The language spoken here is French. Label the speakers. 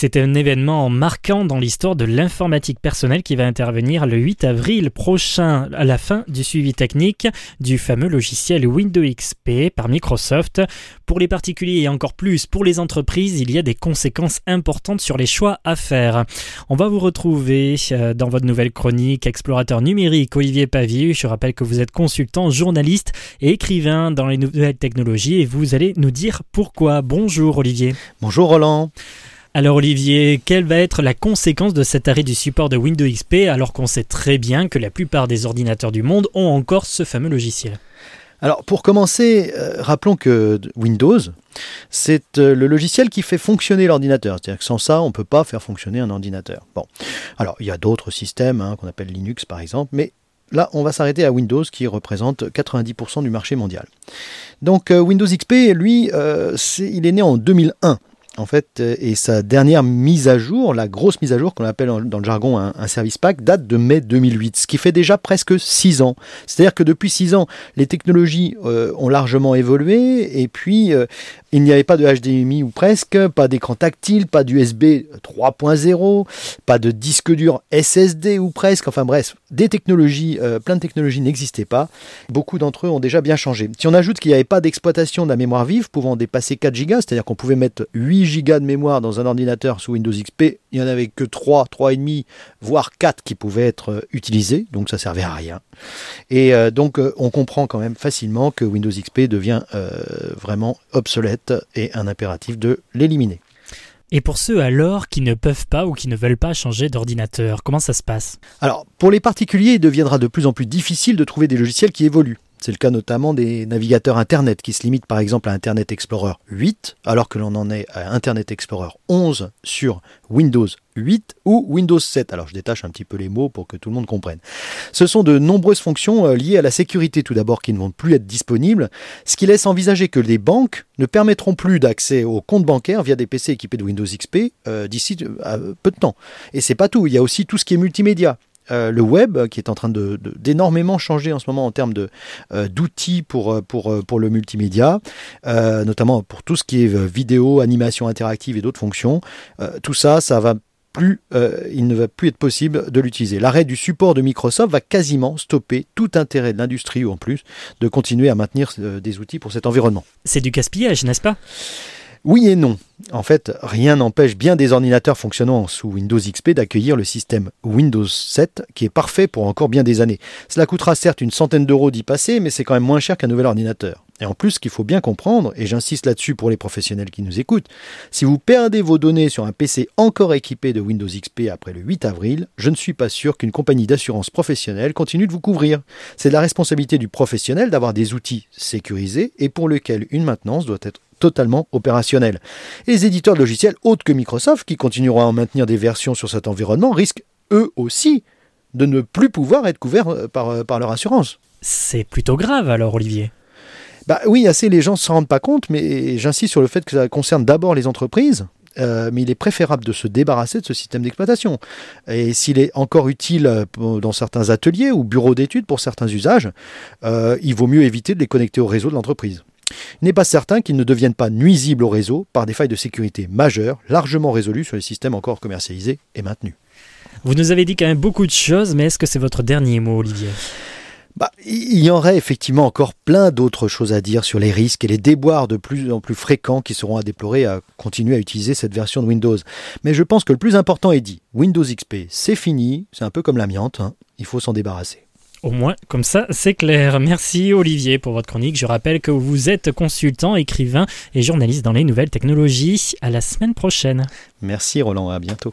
Speaker 1: c'est un événement marquant dans l'histoire de l'informatique personnelle qui va intervenir le 8 avril prochain à la fin du suivi technique du fameux logiciel Windows XP par Microsoft. Pour les particuliers et encore plus pour les entreprises, il y a des conséquences importantes sur les choix à faire. On va vous retrouver euh, dans votre nouvelle chronique explorateur numérique Olivier Pavier. Je rappelle que vous êtes consultant, journaliste et écrivain dans les nouvelles technologies et vous allez nous dire pourquoi. Bonjour Olivier.
Speaker 2: Bonjour Roland.
Speaker 1: Alors Olivier, quelle va être la conséquence de cet arrêt du support de Windows XP alors qu'on sait très bien que la plupart des ordinateurs du monde ont encore ce fameux logiciel?
Speaker 2: Alors pour commencer, euh, rappelons que Windows, c'est euh, le logiciel qui fait fonctionner l'ordinateur. C'est-à-dire que sans ça, on ne peut pas faire fonctionner un ordinateur. Bon, alors il y a d'autres systèmes hein, qu'on appelle Linux par exemple, mais là on va s'arrêter à Windows qui représente 90% du marché mondial. Donc euh, Windows XP, lui, il est né en 2001 en fait, euh, et sa dernière mise à jour, la grosse mise à jour qu'on appelle dans le jargon un, service pack, date de mai 2008, ce qui fait déjà presque 6 ans. C'est-à-dire que depuis 6 ans, les technologies euh, ont largement évolué, et puis euh, il n'y avait pas de HDMI ou presque, pas d'écran tactile, pas d'USB 3.0, pas de disque dur SSD ou presque, enfin bref, des technologies, plein de technologies n'existaient pas. Beaucoup d'entre eux ont déjà bien changé. Si on ajoute qu'il n'y avait pas d'exploitation de la mémoire vive pouvant dépasser 4 Go, c'est-à-dire qu'on pouvait mettre 8 gigas de mémoire dans un ordinateur sous Windows XP, il n'y en avait que 3, 3,5, voire 4 qui pouvaient être euh, utilisés, donc ça servait à rien. Et euh, donc euh, on comprend quand même facilement que Windows XP devient vraiment obsolète et un impératif de l'éliminer.
Speaker 1: Et pour ceux alors qui ne peuvent pas ou qui ne veulent pas changer d'ordinateur, comment ça se passe?
Speaker 2: Alors, pour les particuliers, il deviendra de plus en plus difficile de trouver des logiciels qui évoluent. C'est le cas notamment des navigateurs Internet qui se limitent par exemple à Internet Explorer 8 alors que l'on en est à Internet Explorer 11 sur Windows 8 ou Windows 7. Alors je détache un petit peu les mots pour que tout le monde comprenne. Ce sont de nombreuses fonctions euh, liées à la sécurité tout d'abord qui ne vont plus être disponibles, ce qui laisse envisager que les banques ne permettront plus d'accès aux comptes bancaires via des PC équipés de Windows XP euh, d'ici euh, peu de temps. Et c'est pas tout, il y a aussi tout ce qui est multimédia. Euh, le web qui est en train d'énormément changer en ce moment en termes euh, d'outils euh, pour le multimédia, notamment pour tout ce qui est vidéo, animation interactive et d'autres fonctions. tout ça, ça va plus, il ne va plus être possible de l'utiliser. L'arrêt du support de Microsoft va quasiment stopper tout intérêt de l'industrie ou en plus de continuer à maintenir des outils pour cet environnement.
Speaker 1: C'est du gaspillage, n'est-ce pas?
Speaker 2: Oui et non. En fait, rien n'empêche bien des ordinateurs fonctionnant sous Windows XP d'accueillir le système Windows 7 qui est parfait pour encore bien des années. Cela coûtera certes une centaine d'euros d'y passer, mais c'est quand même moins cher qu'un nouvel ordinateur. Et en plus, ce qu'il faut bien comprendre, et j'insiste là-dessus pour les professionnels qui nous écoutent, si vous perdez vos données sur un PC encore équipé de Windows XP après le 8 avril, je ne suis pas sûr qu'une compagnie d'assurance professionnelle continue de vous couvrir. C'est la responsabilité du professionnel d'avoir des outils sécurisés et pour lesquels une maintenance doit être totalement opérationnel. Et les éditeurs de logiciels autres que Microsoft, qui continueront à maintenir des versions sur cet environnement, risquent eux aussi de ne plus pouvoir être couverts euh, par, euh, par leur assurance.
Speaker 1: C'est plutôt grave alors, Olivier.
Speaker 2: Bah oui, assez les gens ne s'en rendent pas compte, mais j'insiste sur le fait que ça concerne d'abord les entreprises. Euh, mais il est préférable de se débarrasser de ce système d'exploitation. Et s'il est encore utile dans certains ateliers ou bureaux d'études pour certains usages, il vaut mieux éviter de les connecter au réseau de l'entreprise. Il n'est pas certain qu'ils ne deviennent pas nuisibles au réseau par des failles de sécurité majeures, largement résolues sur les systèmes encore commercialisés et maintenus.
Speaker 1: Vous nous avez dit quand même beaucoup de choses, mais est-ce que c'est votre dernier mot, Olivier?
Speaker 2: Bah, il y aurait effectivement encore plein d'autres choses à dire sur les risques et les déboires de plus en plus fréquents qui seront à déplorer à continuer à utiliser cette version de Windows. Mais je pense que le plus important est dit. Windows XP, c'est fini, c'est un peu comme l'amiante, hein. il faut s'en débarrasser.
Speaker 1: Au moins, comme ça, c'est clair. Merci Olivier pour votre chronique. Je rappelle que vous êtes consultant, écrivain et journaliste dans les nouvelles technologies. À la semaine prochaine.
Speaker 2: Merci Roland, à bientôt.